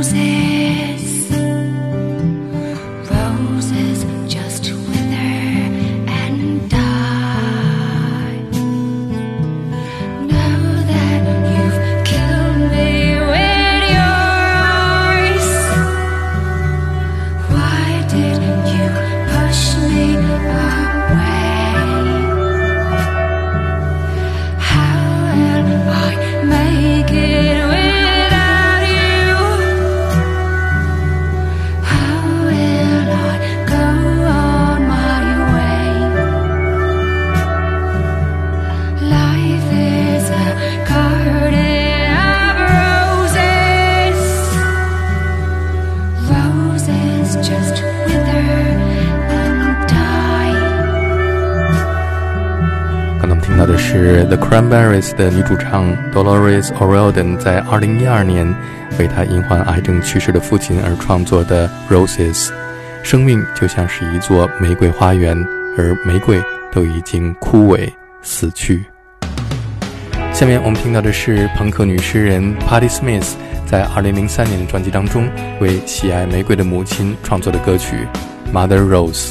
Roses. 是 The Cranberries 的女主唱 Dolores O'Riordan 在2012年为她因患癌症去世的父亲而创作的 Roses。生命就像是一座玫瑰花园，而玫瑰都已经枯萎死去。下面我们听到的是朋克女诗人 Patti Smith 在2003年的专辑当中为喜爱玫瑰的母亲创作的歌曲《Mother Rose》。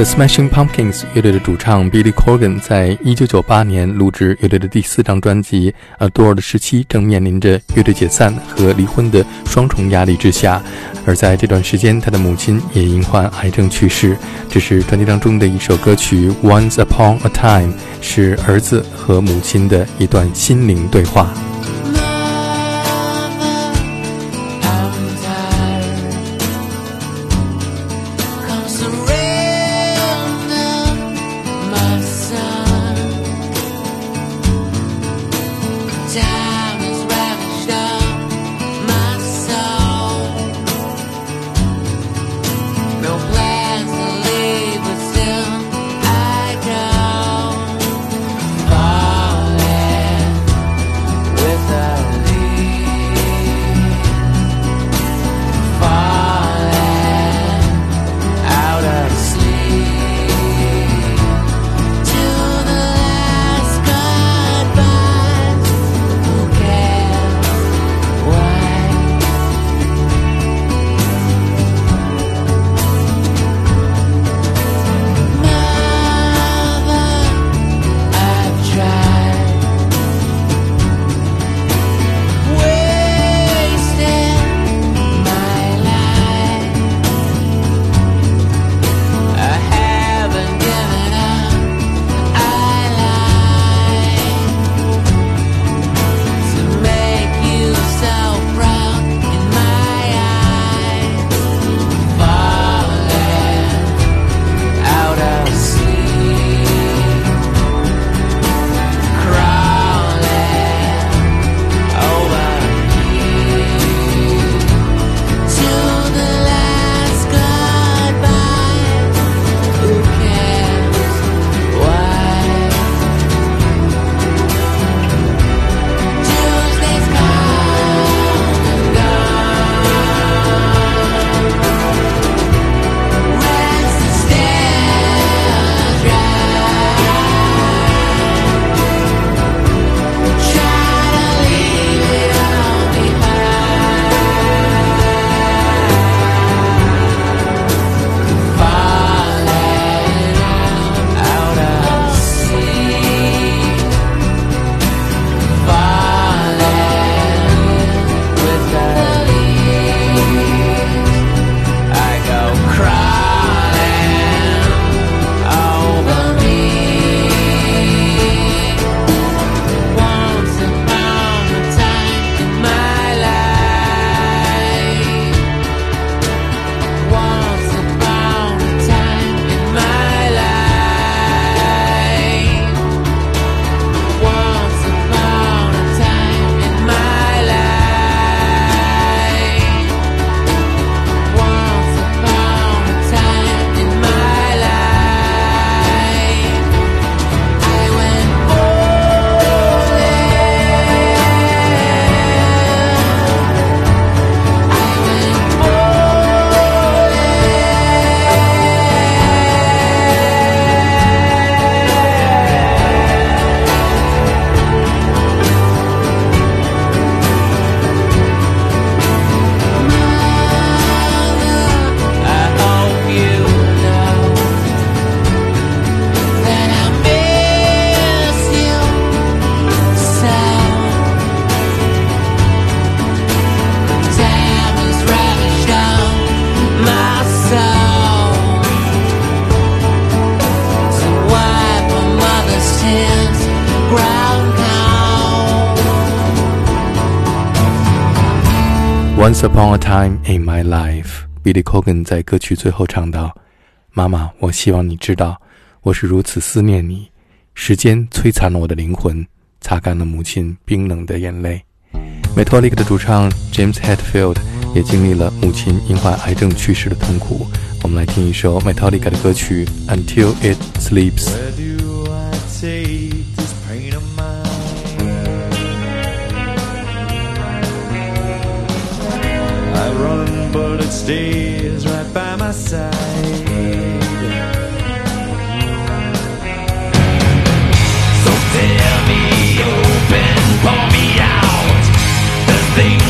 The Smashing Pumpkins 乐队的主唱 Billy Corgan 在1998年录制乐队的第四张专辑《Adore》的时期，正面临着乐队解散和离婚的双重压力之下。而在这段时间，他的母亲也因患癌症去世。这是专辑当中的一首歌曲《Once Upon a Time》，是儿子和母亲的一段心灵对话。Once upon a time in my life, Billy Corgan 在歌曲最后唱道：“妈妈，我希望你知道，我是如此思念你。时间摧残了我的灵魂，擦干了母亲冰冷的眼泪。” Metallica 的主唱 James Hetfield 也经历了母亲因患癌症去世的痛苦。我们来听一首 Metallica 的歌曲《Until It Sleeps》。Run, but it stays right by my side. So tell me open, pour me out the things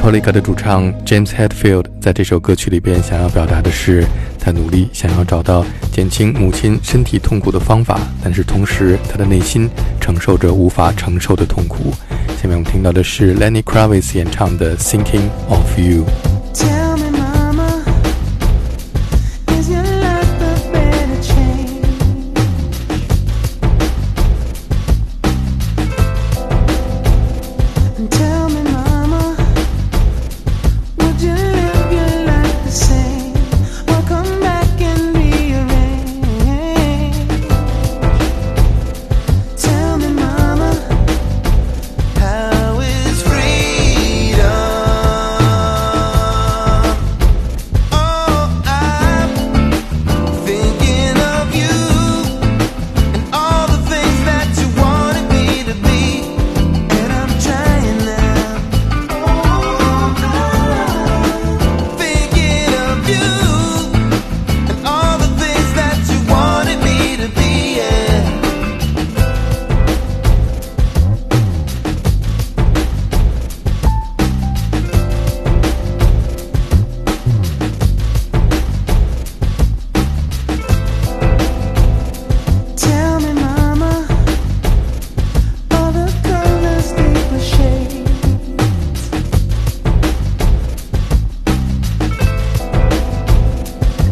Paulica 的主唱 James Hadfield 在这首歌曲里边想要表达的是，他努力想要找到减轻母亲身体痛苦的方法，但是同时他的内心承受着无法承受的痛苦。下面我们听到的是 Lenny Kravis 演唱的 Thinking of You。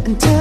until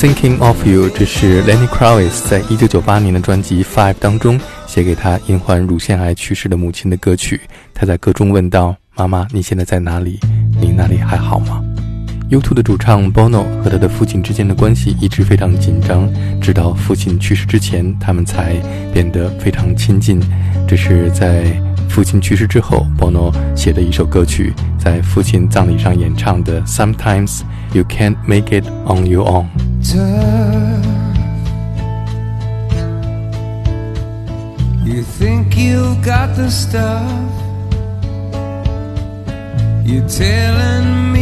Thinking of You，这是 Lenny Kravitz 在一九九八年的专辑《Five》当中写给他因患乳腺癌去世的母亲的歌曲。他在歌中问道：“妈妈，你现在在哪里？你那里还好吗？”U2 的主唱 Bono 和他的父亲之间的关系一直非常紧张，直到父亲去世之前，他们才变得非常亲近。这是在父亲去世之后，Bono 写的一首歌曲，在父亲葬礼上演唱的《Sometimes You Can't Make It on Your Own》。 You think you've got the stuff? You're telling me